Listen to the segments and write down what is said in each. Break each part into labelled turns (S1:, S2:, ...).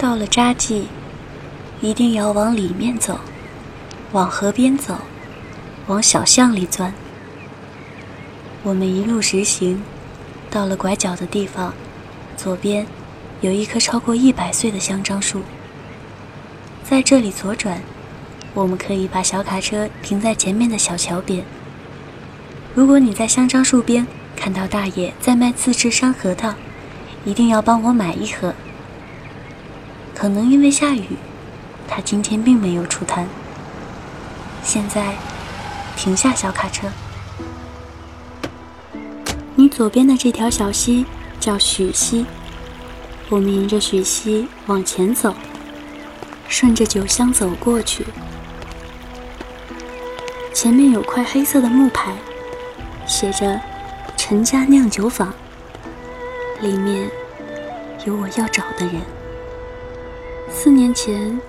S1: 到了扎记，一定要往里面走，往河边走，往小巷里钻。我们一路直行，到了拐角的地方，左边有一棵超过一百岁的香樟树。在这里左转，我们可以把小卡车停在前面的小桥边。如果你在香樟树边看到大爷在卖自制山核桃，一定要帮我买一盒。可能因为下雨，他今天并没有出摊。现在，停下小卡车。你左边的这条小溪叫许溪，我们沿着许溪往前走。顺着酒香走过去，前面有块黑色的木牌，写着“陈家酿酒坊”，里面有我要找的人。四年前，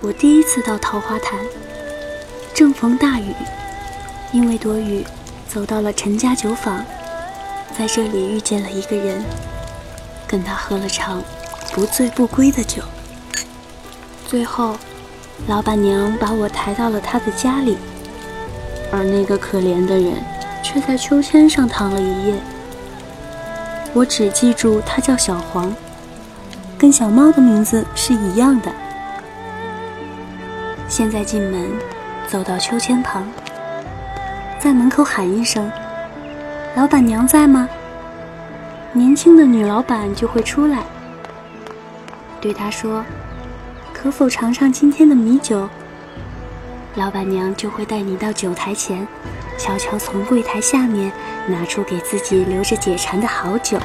S1: 我第一次到桃花潭，正逢大雨，因为躲雨，走到了陈家酒坊，在这里遇见了一个人，跟他喝了场不醉不归的酒。最后，老板娘把我抬到了她的家里，而那个可怜的人却在秋千上躺了一夜。我只记住他叫小黄，跟小猫的名字是一样的。现在进门，走到秋千旁，在门口喊一声：“老板娘在吗？”年轻的女老板就会出来，对他说。可否尝尝今天的米酒？老板娘就会带你到酒台前，悄悄从柜台下面拿出给自己留着解馋的好酒，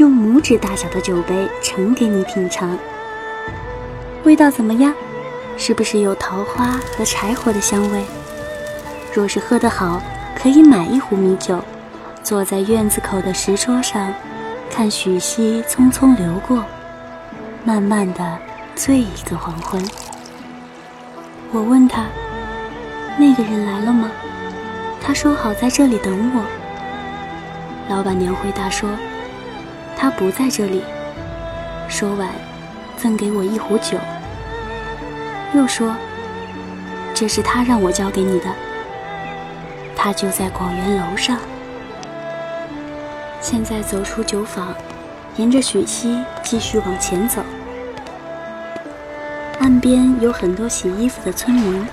S1: 用拇指大小的酒杯盛给你品尝。味道怎么样？是不是有桃花和柴火的香味？若是喝得好，可以买一壶米酒，坐在院子口的石桌上，看许溪匆匆流过，慢慢的。醉一个黄昏，我问他：“那个人来了吗？”他说：“好在这里等我。”老板娘回答说：“他不在这里。”说完，赠给我一壶酒，又说：“这是他让我交给你的。他就在广元楼上。”现在走出酒坊，沿着雪溪继续往前走。岸边有很多洗衣服的村民。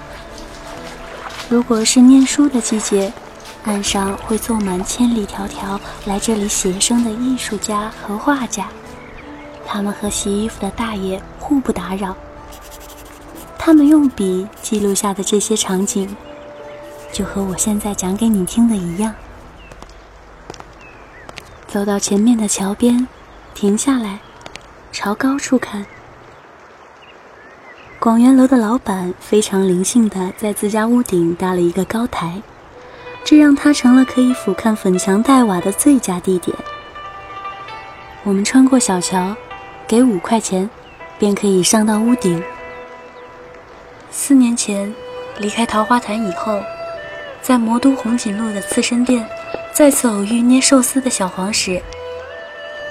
S1: 如果是念书的季节，岸上会坐满千里迢迢来这里写生的艺术家和画家。他们和洗衣服的大爷互不打扰。他们用笔记录下的这些场景，就和我现在讲给你听的一样。走到前面的桥边，停下来，朝高处看。广元楼的老板非常灵性的在自家屋顶搭了一个高台，这让它成了可以俯瞰粉墙黛瓦的最佳地点。我们穿过小桥，给五块钱，便可以上到屋顶。四年前离开桃花潭以后，在魔都红锦路的刺身店再次偶遇捏寿司的小黄时，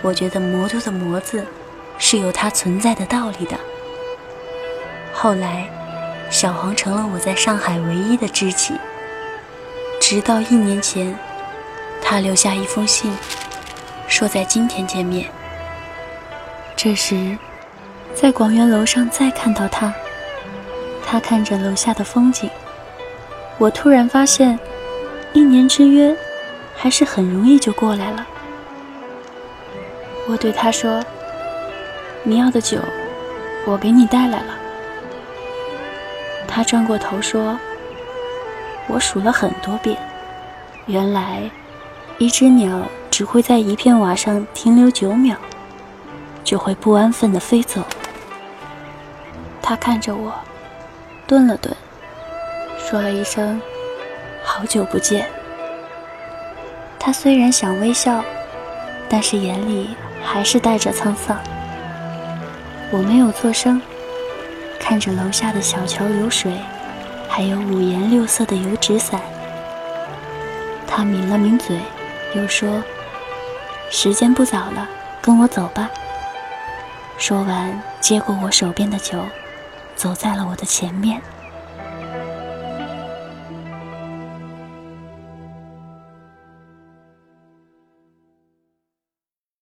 S1: 我觉得魔都的“魔”字是有它存在的道理的。后来，小黄成了我在上海唯一的知己。直到一年前，他留下一封信，说在今天见面。这时，在广元楼上再看到他，他看着楼下的风景，我突然发现，一年之约，还是很容易就过来了。我对他说：“你要的酒，我给你带来了。”他转过头说：“我数了很多遍，原来一只鸟只会在一片瓦上停留九秒，就会不安分地飞走。”他看着我，顿了顿，说了一声：“好久不见。”他虽然想微笑，但是眼里还是带着沧桑。我没有作声。看着楼下的小桥流水，还有五颜六色的油纸伞，他抿了抿嘴，又说：“时间不早了，跟我走吧。”说完，接过我手边的酒，走在了我的前面。